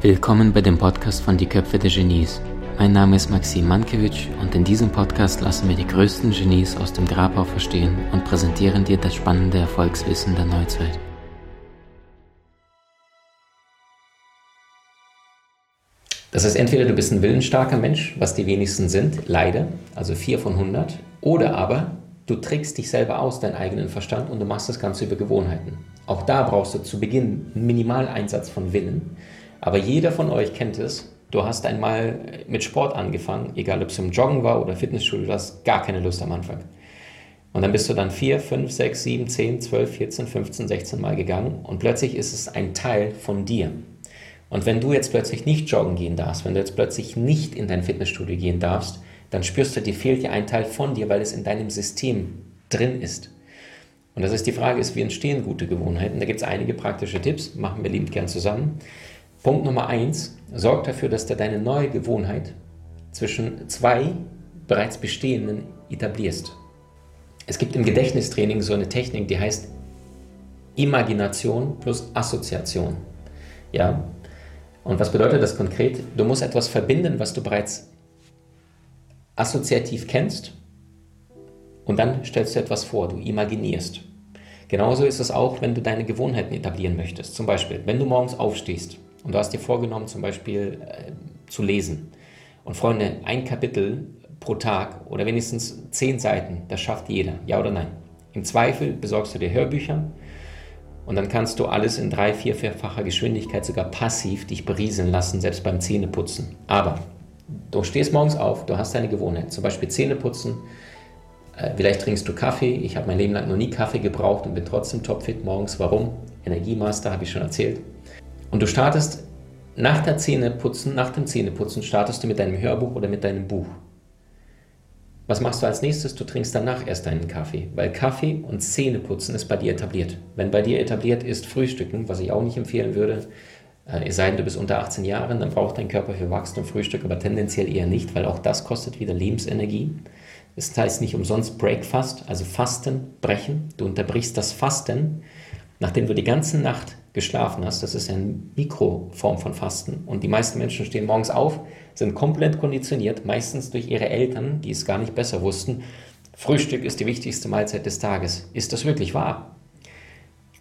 Willkommen bei dem Podcast von Die Köpfe der Genies. Mein Name ist Maxim Mankewitsch und in diesem Podcast lassen wir die größten Genies aus dem Grabau verstehen und präsentieren dir das spannende Erfolgswissen der Neuzeit. Das heißt, entweder du bist ein willensstarker Mensch, was die wenigsten sind, leider, also 4 von 100, oder aber du trickst dich selber aus, deinen eigenen Verstand und du machst das Ganze über Gewohnheiten. Auch da brauchst du zu Beginn einen Minimaleinsatz von Willen, aber jeder von euch kennt es, du hast einmal mit Sport angefangen, egal ob es im Joggen war oder Fitnessstudio, du hast gar keine Lust am Anfang. Und dann bist du dann 4, 5, 6, 7, 10, 12, 14, 15, 16 Mal gegangen und plötzlich ist es ein Teil von dir. Und wenn du jetzt plötzlich nicht joggen gehen darfst, wenn du jetzt plötzlich nicht in dein Fitnessstudio gehen darfst, dann spürst du, dir fehlt ja ein Teil von dir, weil es in deinem System drin ist. Und das ist die Frage, ist, wie entstehen gute Gewohnheiten? Da gibt es einige praktische Tipps, machen wir liebend gern zusammen. Punkt Nummer eins, sorg dafür, dass du deine neue Gewohnheit zwischen zwei bereits bestehenden etablierst. Es gibt im Gedächtnistraining so eine Technik, die heißt Imagination plus Assoziation. Ja, und was bedeutet das konkret? Du musst etwas verbinden, was du bereits assoziativ kennst und dann stellst du etwas vor, du imaginierst. Genauso ist es auch, wenn du deine Gewohnheiten etablieren möchtest. Zum Beispiel, wenn du morgens aufstehst und du hast dir vorgenommen, zum Beispiel äh, zu lesen. Und Freunde, ein Kapitel pro Tag oder wenigstens zehn Seiten, das schafft jeder, ja oder nein. Im Zweifel besorgst du dir Hörbücher und dann kannst du alles in drei, vier, vierfacher Geschwindigkeit sogar passiv dich berieseln lassen, selbst beim Zähneputzen. Aber du stehst morgens auf, du hast deine Gewohnheit, zum Beispiel Zähneputzen, äh, vielleicht trinkst du Kaffee. Ich habe mein Leben lang noch nie Kaffee gebraucht und bin trotzdem topfit morgens. Warum? Energiemaster, habe ich schon erzählt. Und du startest nach der Zähneputzen, nach dem Zähneputzen startest du mit deinem Hörbuch oder mit deinem Buch. Was machst du als nächstes? Du trinkst danach erst deinen Kaffee, weil Kaffee und Zähneputzen ist bei dir etabliert. Wenn bei dir etabliert ist Frühstücken, was ich auch nicht empfehlen würde, es sei denn, du bist unter 18 Jahren, dann braucht dein Körper für Wachstum Frühstück, aber tendenziell eher nicht, weil auch das kostet wieder Lebensenergie. Das heißt nicht umsonst Breakfast, also Fasten, brechen. Du unterbrichst das Fasten, nachdem du die ganze Nacht geschlafen hast. Das ist eine Mikroform von Fasten. Und die meisten Menschen stehen morgens auf, sind komplett konditioniert, meistens durch ihre Eltern, die es gar nicht besser wussten. Frühstück ist die wichtigste Mahlzeit des Tages. Ist das wirklich wahr?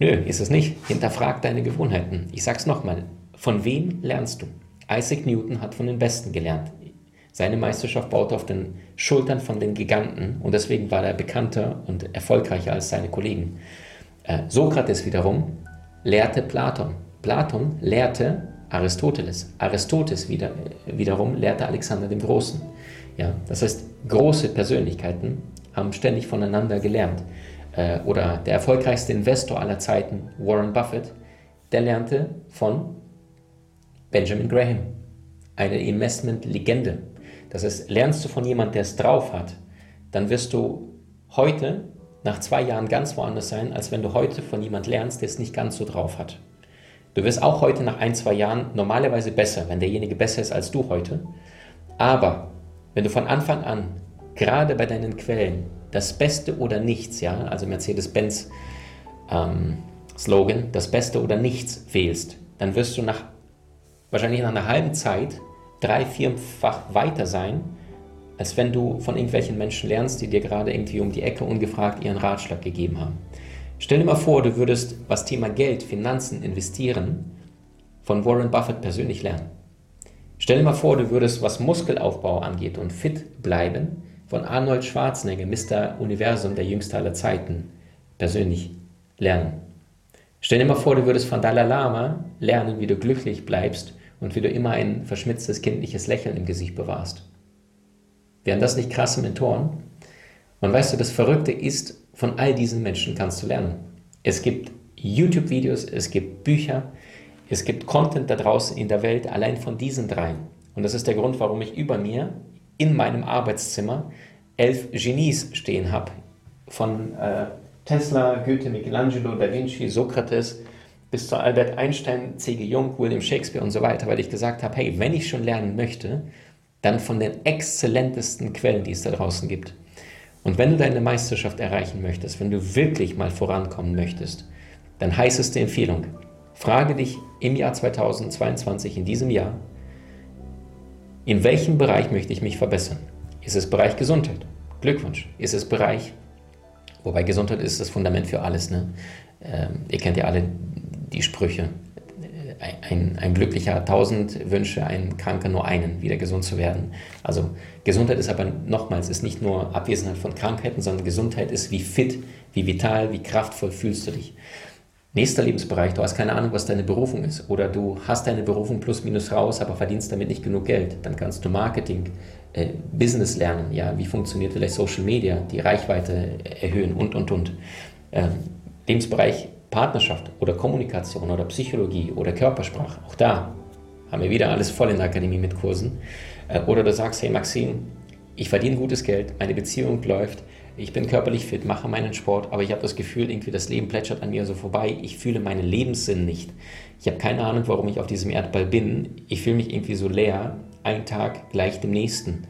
Nö, ist es nicht. Hinterfrag deine Gewohnheiten. Ich sag's nochmal. Von wem lernst du? Isaac Newton hat von den Besten gelernt. Seine Meisterschaft baute auf den Schultern von den Giganten und deswegen war er bekannter und erfolgreicher als seine Kollegen. Äh, Sokrates wiederum lehrte Platon. Platon lehrte Aristoteles. Aristoteles wieder, wiederum lehrte Alexander den Großen. Ja, das heißt, große Persönlichkeiten haben ständig voneinander gelernt. Äh, oder der erfolgreichste Investor aller Zeiten, Warren Buffett, der lernte von Benjamin Graham, eine Investment-Legende. Das heißt, lernst du von jemandem, der es drauf hat, dann wirst du heute nach zwei Jahren ganz woanders sein, als wenn du heute von jemand lernst, der es nicht ganz so drauf hat. Du wirst auch heute nach ein, zwei Jahren normalerweise besser, wenn derjenige besser ist als du heute. Aber wenn du von Anfang an, gerade bei deinen Quellen, das Beste oder nichts, ja, also Mercedes-Benz ähm, Slogan, das Beste oder nichts wählst, dann wirst du nach wahrscheinlich nach einer halben Zeit drei, vierfach weiter sein, als wenn du von irgendwelchen Menschen lernst, die dir gerade irgendwie um die Ecke ungefragt ihren Ratschlag gegeben haben. Stell dir mal vor, du würdest was Thema Geld, Finanzen, investieren von Warren Buffett persönlich lernen. Stell dir mal vor, du würdest, was Muskelaufbau angeht und fit bleiben, von Arnold Schwarzenegger, Mr. Universum, der jüngste aller Zeiten, persönlich lernen. Stell dir mal vor, du würdest von Dalai Lama lernen, wie du glücklich bleibst und wie du immer ein verschmitztes, kindliches Lächeln im Gesicht bewahrst. Wären das nicht krasse Mentoren? Und weißt du, das Verrückte ist, von all diesen Menschen kannst du lernen. Es gibt YouTube-Videos, es gibt Bücher, es gibt Content da draußen in der Welt, allein von diesen dreien. Und das ist der Grund, warum ich über mir in meinem Arbeitszimmer elf Genies stehen habe. Von äh, Tesla, Goethe, Michelangelo, Da Vinci, Sokrates bis zu Albert Einstein, C.G. Jung, William Shakespeare und so weiter, weil ich gesagt habe, hey, wenn ich schon lernen möchte, dann von den exzellentesten Quellen, die es da draußen gibt. Und wenn du deine Meisterschaft erreichen möchtest, wenn du wirklich mal vorankommen möchtest, dann heißeste Empfehlung, frage dich im Jahr 2022, in diesem Jahr, in welchem Bereich möchte ich mich verbessern? Ist es Bereich Gesundheit? Glückwunsch. Ist es Bereich, wobei Gesundheit ist das Fundament für alles. Ne? Ähm, ihr kennt ja alle die Sprüche. Ein, ein Glücklicher hat tausend Wünsche, ein Kranker nur einen, wieder gesund zu werden. Also Gesundheit ist aber nochmals, ist nicht nur Abwesenheit von Krankheiten, sondern Gesundheit ist wie fit, wie vital, wie kraftvoll fühlst du dich. Nächster Lebensbereich, du hast keine Ahnung, was deine Berufung ist oder du hast deine Berufung plus minus raus, aber verdienst damit nicht genug Geld. Dann kannst du Marketing, äh, Business lernen, ja, wie funktioniert vielleicht Social Media, die Reichweite erhöhen und, und, und. Ähm, Lebensbereich Partnerschaft oder Kommunikation oder Psychologie oder Körpersprache, auch da haben wir wieder alles voll in der Akademie mit Kursen. Äh, oder du sagst, hey Maxim, ich verdiene gutes Geld, meine Beziehung läuft, ich bin körperlich fit, mache meinen Sport, aber ich habe das Gefühl, irgendwie das Leben plätschert an mir so vorbei. Ich fühle meinen Lebenssinn nicht. Ich habe keine Ahnung, warum ich auf diesem Erdball bin. Ich fühle mich irgendwie so leer, ein Tag gleich dem nächsten.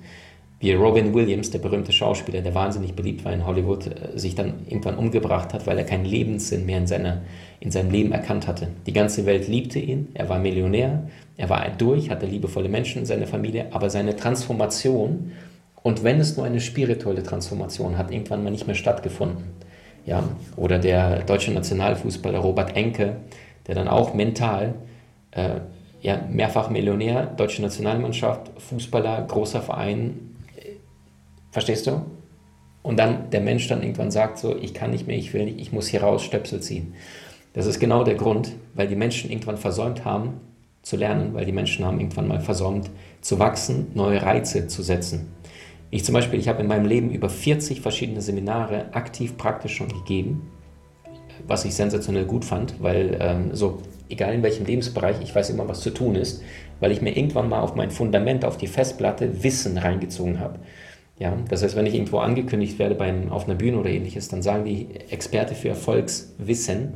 Wie Robin Williams, der berühmte Schauspieler, der wahnsinnig beliebt war in Hollywood, äh, sich dann irgendwann umgebracht hat, weil er keinen Lebenssinn mehr in, seiner, in seinem Leben erkannt hatte. Die ganze Welt liebte ihn, er war Millionär, er war durch, hatte liebevolle Menschen in seiner Familie, aber seine Transformation und wenn es nur eine spirituelle Transformation hat, irgendwann mal nicht mehr stattgefunden. Ja, oder der deutsche Nationalfußballer Robert Enke, der dann auch mental, äh, ja, mehrfach Millionär, deutsche Nationalmannschaft, Fußballer, großer Verein, äh, verstehst du? Und dann der Mensch dann irgendwann sagt so, ich kann nicht mehr, ich will nicht, ich muss hier raus Stöpsel ziehen. Das ist genau der Grund, weil die Menschen irgendwann versäumt haben zu lernen, weil die Menschen haben irgendwann mal versäumt zu wachsen, neue Reize zu setzen. Ich zum Beispiel, ich habe in meinem Leben über 40 verschiedene Seminare aktiv praktisch schon gegeben, was ich sensationell gut fand, weil ähm, so, egal in welchem Lebensbereich, ich weiß immer, was zu tun ist, weil ich mir irgendwann mal auf mein Fundament, auf die Festplatte Wissen reingezogen habe. Ja, das heißt, wenn ich irgendwo angekündigt werde beim, auf einer Bühne oder ähnliches, dann sagen die Experte für Erfolgswissen,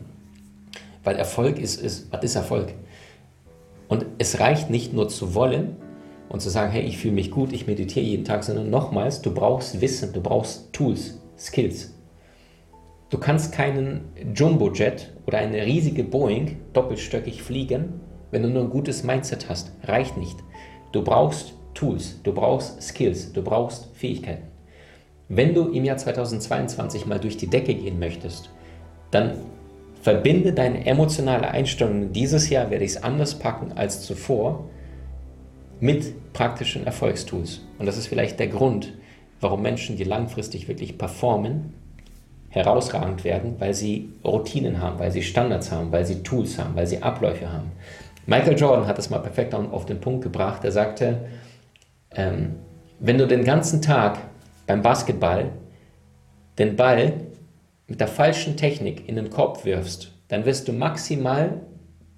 weil Erfolg ist, ist, was ist Erfolg? Und es reicht nicht nur zu wollen, und zu sagen, hey, ich fühle mich gut, ich meditiere jeden Tag, sondern nochmals, du brauchst Wissen, du brauchst Tools, Skills. Du kannst keinen Jumbo-Jet oder eine riesige Boeing doppelstöckig fliegen, wenn du nur ein gutes Mindset hast. Reicht nicht. Du brauchst Tools, du brauchst Skills, du brauchst Fähigkeiten. Wenn du im Jahr 2022 mal durch die Decke gehen möchtest, dann verbinde deine emotionale Einstellung. Dieses Jahr werde ich es anders packen als zuvor mit praktischen Erfolgstools. Und das ist vielleicht der Grund, warum Menschen, die langfristig wirklich performen, herausragend werden, weil sie Routinen haben, weil sie Standards haben, weil sie Tools haben, weil sie Abläufe haben. Michael Jordan hat es mal perfekt auf den Punkt gebracht. Er sagte, ähm, wenn du den ganzen Tag beim Basketball den Ball mit der falschen Technik in den Korb wirfst, dann wirst du maximal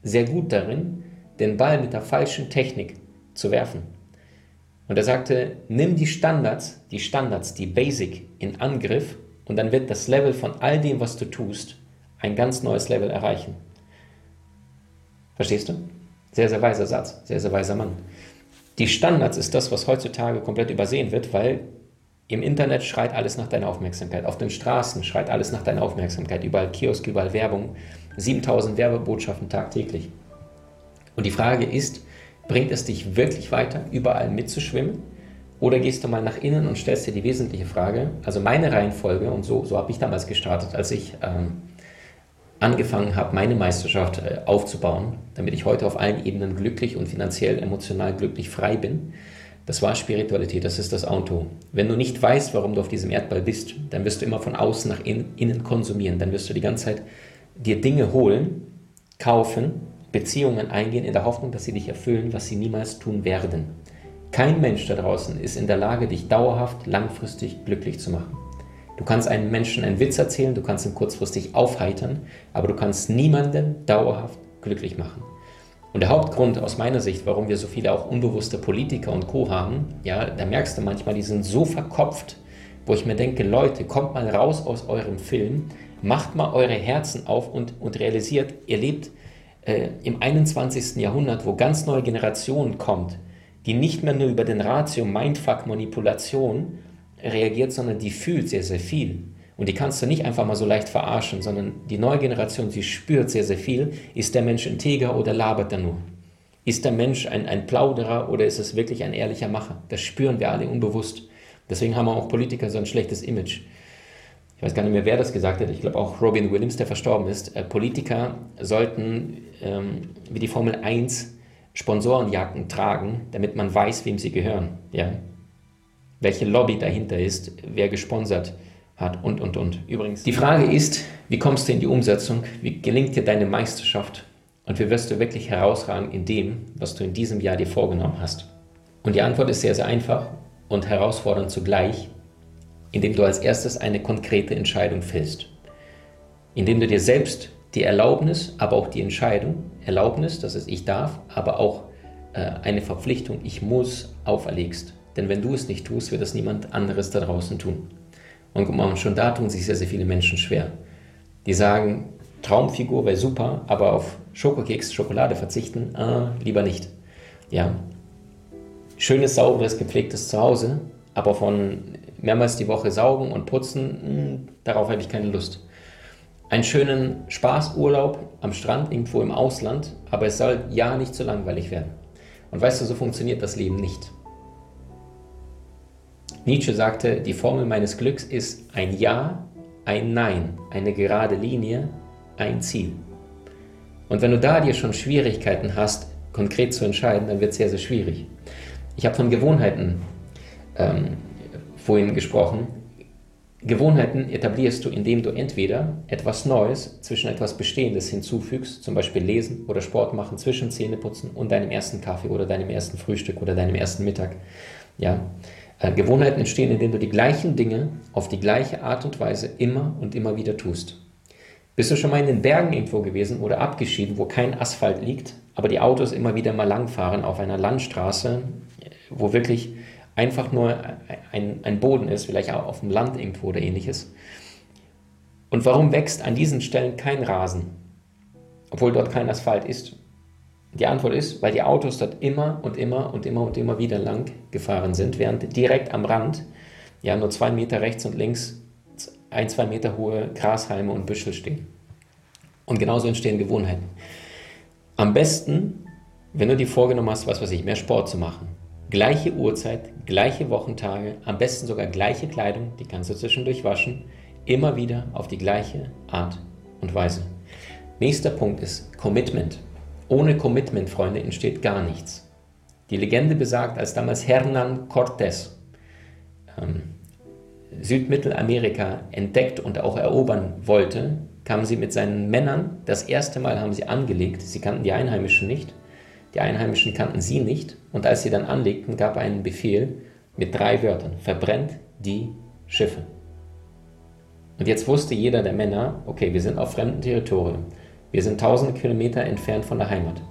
sehr gut darin, den Ball mit der falschen Technik zu werfen. Und er sagte, nimm die Standards, die Standards, die Basic in Angriff und dann wird das Level von all dem, was du tust, ein ganz neues Level erreichen. Verstehst du? Sehr, sehr weiser Satz, sehr, sehr weiser Mann. Die Standards ist das, was heutzutage komplett übersehen wird, weil im Internet schreit alles nach deiner Aufmerksamkeit. Auf den Straßen schreit alles nach deiner Aufmerksamkeit. Überall Kiosk, überall Werbung. 7000 Werbebotschaften tagtäglich. Und die Frage ist, Bringt es dich wirklich weiter, überall mitzuschwimmen? Oder gehst du mal nach innen und stellst dir die wesentliche Frage? Also meine Reihenfolge, und so, so habe ich damals gestartet, als ich ähm, angefangen habe, meine Meisterschaft äh, aufzubauen, damit ich heute auf allen Ebenen glücklich und finanziell, emotional glücklich frei bin. Das war Spiritualität, das ist das Auto. Wenn du nicht weißt, warum du auf diesem Erdball bist, dann wirst du immer von außen nach innen konsumieren. Dann wirst du die ganze Zeit dir Dinge holen, kaufen, Beziehungen eingehen in der Hoffnung, dass sie dich erfüllen, was sie niemals tun werden. Kein Mensch da draußen ist in der Lage, dich dauerhaft, langfristig glücklich zu machen. Du kannst einem Menschen einen Witz erzählen, du kannst ihn kurzfristig aufheitern, aber du kannst niemanden dauerhaft glücklich machen. Und der Hauptgrund aus meiner Sicht, warum wir so viele auch unbewusste Politiker und Co. haben, ja, da merkst du manchmal, die sind so verkopft, wo ich mir denke, Leute, kommt mal raus aus eurem Film, macht mal eure Herzen auf und, und realisiert, ihr lebt äh, im 21. Jahrhundert, wo ganz neue Generationen kommt, die nicht mehr nur über den Ratio, Mindfuck, Manipulation reagiert, sondern die fühlt sehr, sehr viel. Und die kannst du nicht einfach mal so leicht verarschen, sondern die neue Generation, sie spürt sehr, sehr viel. Ist der Mensch integer oder labert er nur? Ist der Mensch ein, ein Plauderer oder ist es wirklich ein ehrlicher Macher? Das spüren wir alle unbewusst. Deswegen haben auch Politiker so ein schlechtes Image. Ich weiß gar nicht mehr, wer das gesagt hat. Ich glaube auch Robin Williams, der verstorben ist. Äh, Politiker sollten ähm, wie die Formel 1 Sponsorenjacken tragen, damit man weiß, wem sie gehören. Ja? Welche Lobby dahinter ist, wer gesponsert hat und, und, und. Übrigens, die Frage ist, wie kommst du in die Umsetzung? Wie gelingt dir deine Meisterschaft? Und wie wirst du wirklich herausragen in dem, was du in diesem Jahr dir vorgenommen hast? Und die Antwort ist sehr, sehr einfach und herausfordernd zugleich, indem du als erstes eine konkrete Entscheidung fällst. Indem du dir selbst die Erlaubnis, aber auch die Entscheidung, Erlaubnis, das ist ich darf, aber auch äh, eine Verpflichtung, ich muss, auferlegst. Denn wenn du es nicht tust, wird es niemand anderes da draußen tun. Und schon da tun sich sehr, sehr viele Menschen schwer. Die sagen, Traumfigur wäre super, aber auf Schokokeks, Schokolade verzichten, äh, lieber nicht. Ja. Schönes, sauberes, gepflegtes Zuhause, aber von mehrmals die Woche saugen und putzen, mh, hm, darauf habe ich keine Lust. Einen schönen Spaßurlaub am Strand irgendwo im Ausland, aber es soll ja nicht zu langweilig werden. Und weißt du, so funktioniert das Leben nicht. Nietzsche sagte, die Formel meines Glücks ist ein Ja, ein Nein, eine gerade Linie, ein Ziel. Und wenn du da dir schon Schwierigkeiten hast, konkret zu entscheiden, dann wird es sehr, sehr schwierig. Ich habe von Gewohnheiten ähm, vorhin gesprochen. Gewohnheiten etablierst du, indem du entweder etwas Neues zwischen etwas Bestehendes hinzufügst, zum Beispiel Lesen oder Sport machen zwischen Zähneputzen und deinem ersten Kaffee oder deinem ersten Frühstück oder deinem ersten Mittag. Ja, äh, Gewohnheiten entstehen, indem du die gleichen Dinge auf die gleiche Art und Weise immer und immer wieder tust. Bist du schon mal in den Bergen irgendwo gewesen oder abgeschieden, wo kein Asphalt liegt, aber die Autos immer wieder mal langfahren auf einer Landstraße, wo wirklich einfach nur ein, ein Boden ist, vielleicht auch auf dem Land irgendwo oder ähnliches? Und warum wächst an diesen Stellen kein Rasen, obwohl dort kein Asphalt ist? Die Antwort ist, weil die Autos dort immer und immer und immer und immer wieder lang gefahren sind, während direkt am Rand, ja nur zwei Meter rechts und links, ein, zwei Meter hohe Grashalme und Büschel stehen. Und genauso entstehen Gewohnheiten. Am besten, wenn du dir vorgenommen hast, was weiß ich, mehr Sport zu machen. Gleiche Uhrzeit, gleiche Wochentage, am besten sogar gleiche Kleidung, die kannst du zwischendurch waschen, immer wieder auf die gleiche Art und Weise. Nächster Punkt ist Commitment. Ohne Commitment, Freunde, entsteht gar nichts. Die Legende besagt, als damals Hernan Cortés ähm, Südmittelamerika entdeckt und auch erobern wollte, kamen sie mit seinen Männern, das erste Mal haben sie angelegt, sie kannten die Einheimischen nicht, die Einheimischen kannten sie nicht, und als sie dann anlegten, gab er einen Befehl mit drei Wörtern, verbrennt die Schiffe. Und jetzt wusste jeder der Männer, okay, wir sind auf fremdem Territorium. Wir sind tausende Kilometer entfernt von der Heimat.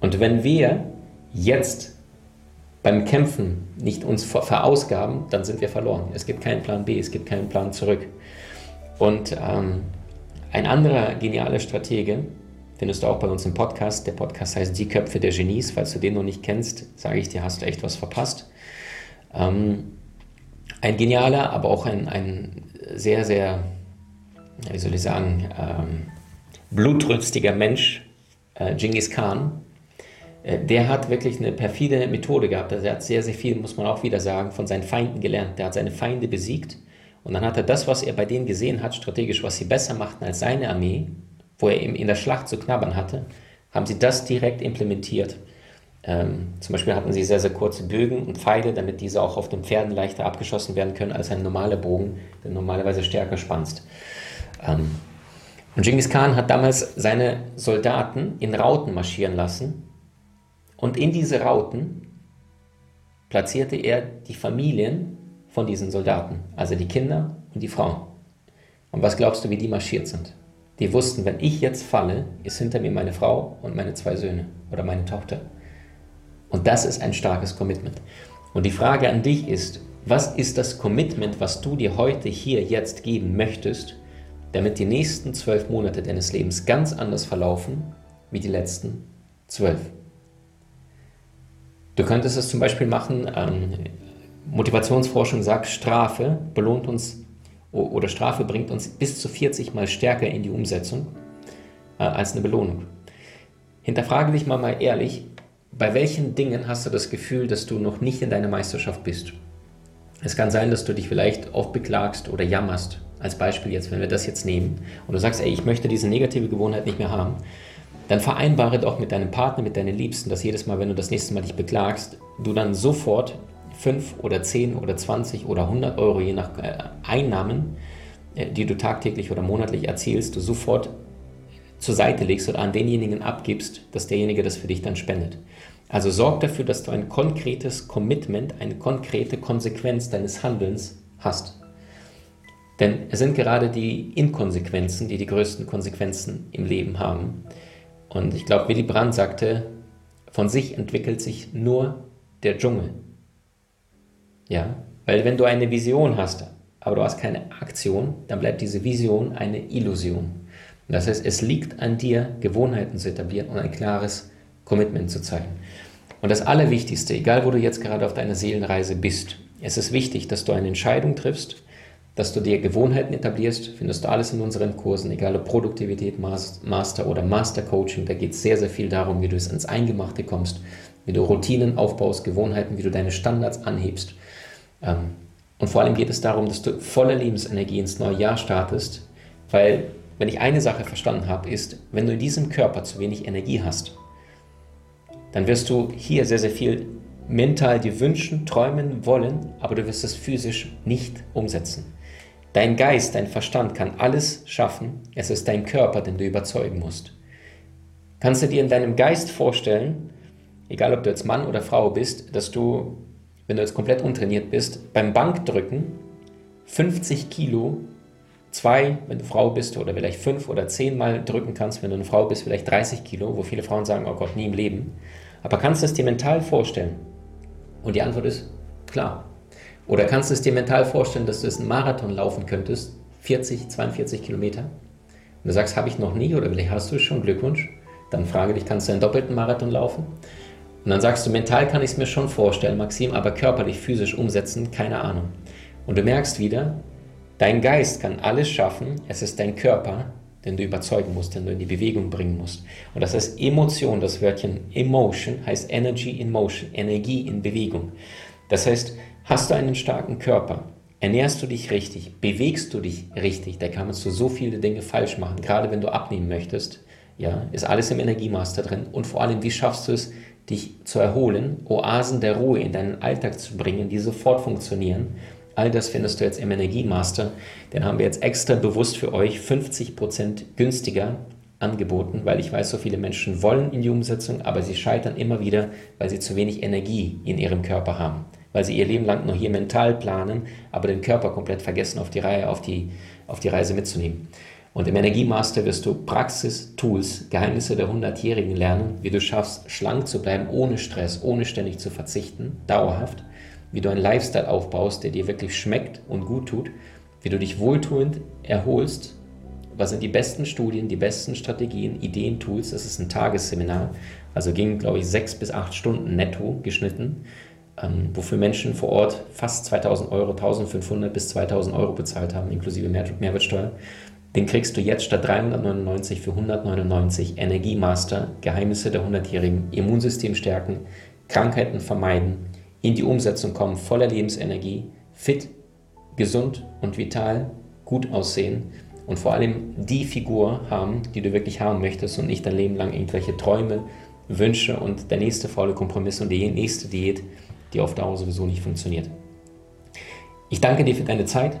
Und wenn wir jetzt beim Kämpfen nicht uns verausgaben, dann sind wir verloren. Es gibt keinen Plan B, es gibt keinen Plan zurück. Und ähm, ein anderer genialer Stratege, findest du auch bei uns im Podcast. Der Podcast heißt Die Köpfe der Genies. Falls du den noch nicht kennst, sage ich dir, hast du echt was verpasst. Ähm, ein genialer, aber auch ein, ein sehr, sehr, wie soll ich sagen, ähm, blutrünstiger Mensch, äh, Genghis Khan, äh, der hat wirklich eine perfide Methode gehabt. Also er hat sehr, sehr viel, muss man auch wieder sagen, von seinen Feinden gelernt. Der hat seine Feinde besiegt und dann hat er das, was er bei denen gesehen hat, strategisch, was sie besser machten als seine Armee, wo er eben in der Schlacht zu knabbern hatte, haben sie das direkt implementiert. Ähm, zum Beispiel hatten sie sehr, sehr kurze Bögen und Pfeile, damit diese auch auf den Pferden leichter abgeschossen werden können als ein normaler Bogen, der normalerweise stärker spannt. Ähm, und Genghis Khan hat damals seine Soldaten in Rauten marschieren lassen und in diese Rauten platzierte er die Familien von diesen Soldaten, also die Kinder und die Frauen. Und was glaubst du, wie die marschiert sind? Die wussten, wenn ich jetzt falle, ist hinter mir meine Frau und meine zwei Söhne oder meine Tochter. Und das ist ein starkes Commitment. Und die Frage an dich ist, was ist das Commitment, was du dir heute hier jetzt geben möchtest, damit die nächsten zwölf Monate deines Lebens ganz anders verlaufen wie die letzten zwölf. Du könntest es zum Beispiel machen, ähm, Motivationsforschung sagt, Strafe belohnt uns oder Strafe bringt uns bis zu 40 Mal stärker in die Umsetzung äh, als eine Belohnung. Hinterfrage dich mal, mal ehrlich, bei welchen Dingen hast du das Gefühl, dass du noch nicht in deiner Meisterschaft bist? Es kann sein, dass du dich vielleicht oft beklagst oder jammerst. Als Beispiel jetzt, wenn wir das jetzt nehmen und du sagst, ey, ich möchte diese negative Gewohnheit nicht mehr haben, dann vereinbare doch mit deinem Partner, mit deinen Liebsten, dass jedes Mal, wenn du das nächste Mal dich beklagst, du dann sofort 5 oder 10 oder 20 oder 100 Euro je nach äh, Einnahmen, äh, die du tagtäglich oder monatlich erzielst, du sofort zur Seite legst oder an denjenigen abgibst, dass derjenige das für dich dann spendet. Also sorg dafür, dass du ein konkretes Commitment, eine konkrete Konsequenz deines Handelns hast. Denn es sind gerade die Inkonsequenzen, die die größten Konsequenzen im Leben haben. Und ich glaube, Willy Brandt sagte, von sich entwickelt sich nur der Dschungel. Ja, weil wenn du eine Vision hast, aber du hast keine Aktion, dann bleibt diese Vision eine Illusion. Das heißt, es liegt an dir, Gewohnheiten zu etablieren und ein klares Commitment zu zeigen. Und das Allerwichtigste, egal wo du jetzt gerade auf deiner Seelenreise bist, es ist wichtig, dass du eine Entscheidung triffst, dass du dir Gewohnheiten etablierst. Findest du alles in unseren Kursen, egal ob Produktivität, Master oder Master Coaching. Da geht es sehr, sehr viel darum, wie du es ins Eingemachte kommst, wie du Routinen aufbaust, Gewohnheiten, wie du deine Standards anhebst. Ähm, und vor allem geht es darum, dass du voller Lebensenergie ins neue Jahr startest, weil wenn ich eine Sache verstanden habe, ist, wenn du in diesem Körper zu wenig Energie hast, dann wirst du hier sehr, sehr viel mental dir wünschen, träumen, wollen, aber du wirst es physisch nicht umsetzen. Dein Geist, dein Verstand kann alles schaffen, es ist dein Körper, den du überzeugen musst. Kannst du dir in deinem Geist vorstellen, egal ob du jetzt Mann oder Frau bist, dass du, wenn du jetzt komplett untrainiert bist, beim Bankdrücken 50 Kilo zwei, wenn du Frau bist, oder vielleicht fünf oder zehn Mal drücken kannst, wenn du eine Frau bist, vielleicht 30 Kilo, wo viele Frauen sagen, oh Gott, nie im Leben. Aber kannst du es dir mental vorstellen? Und die Antwort ist klar. Oder kannst du es dir mental vorstellen, dass du es einen Marathon laufen könntest, 40, 42 Kilometer? Und du sagst, habe ich noch nie oder vielleicht hast du es schon, Glückwunsch. Dann frage dich, kannst du einen doppelten Marathon laufen? Und dann sagst du, mental kann ich es mir schon vorstellen, Maxim, aber körperlich, physisch umsetzen, keine Ahnung. Und du merkst wieder, Dein Geist kann alles schaffen, es ist dein Körper, den du überzeugen musst, den du in die Bewegung bringen musst. Und das heißt Emotion, das Wörtchen Emotion heißt Energy in Motion, Energie in Bewegung. Das heißt, hast du einen starken Körper, ernährst du dich richtig, bewegst du dich richtig, da kannst du so viele Dinge falsch machen, gerade wenn du abnehmen möchtest, ja, ist alles im Energiemaster drin. Und vor allem, wie schaffst du es, dich zu erholen, Oasen der Ruhe in deinen Alltag zu bringen, die sofort funktionieren All das findest du jetzt im Energiemaster. Den haben wir jetzt extra bewusst für euch 50% günstiger angeboten, weil ich weiß, so viele Menschen wollen in die Umsetzung, aber sie scheitern immer wieder, weil sie zu wenig Energie in ihrem Körper haben. Weil sie ihr Leben lang nur hier mental planen, aber den Körper komplett vergessen, auf die Reihe, auf die, auf die Reise mitzunehmen. Und im Energiemaster wirst du Praxis, Tools, Geheimnisse der 100-Jährigen lernen, wie du schaffst, schlank zu bleiben, ohne Stress, ohne ständig zu verzichten, dauerhaft wie du einen Lifestyle aufbaust, der dir wirklich schmeckt und gut tut, wie du dich wohltuend erholst. Was sind die besten Studien, die besten Strategien, Ideen, Tools? Das ist ein Tagesseminar. Also ging, glaube ich, sechs bis acht Stunden netto geschnitten, ähm, wofür Menschen vor Ort fast 2000 Euro, 1500 bis 2000 Euro bezahlt haben, inklusive Mehr Mehrwertsteuer. Den kriegst du jetzt statt 399 für 199 Energiemaster, Geheimnisse der 100-Jährigen, Immunsystem stärken, Krankheiten vermeiden, in die Umsetzung kommen, voller Lebensenergie, fit, gesund und vital, gut aussehen und vor allem die Figur haben, die du wirklich haben möchtest und nicht dein Leben lang irgendwelche Träume, Wünsche und der nächste faule Kompromiss und die nächste Diät, die auf Dauer sowieso nicht funktioniert. Ich danke dir für deine Zeit.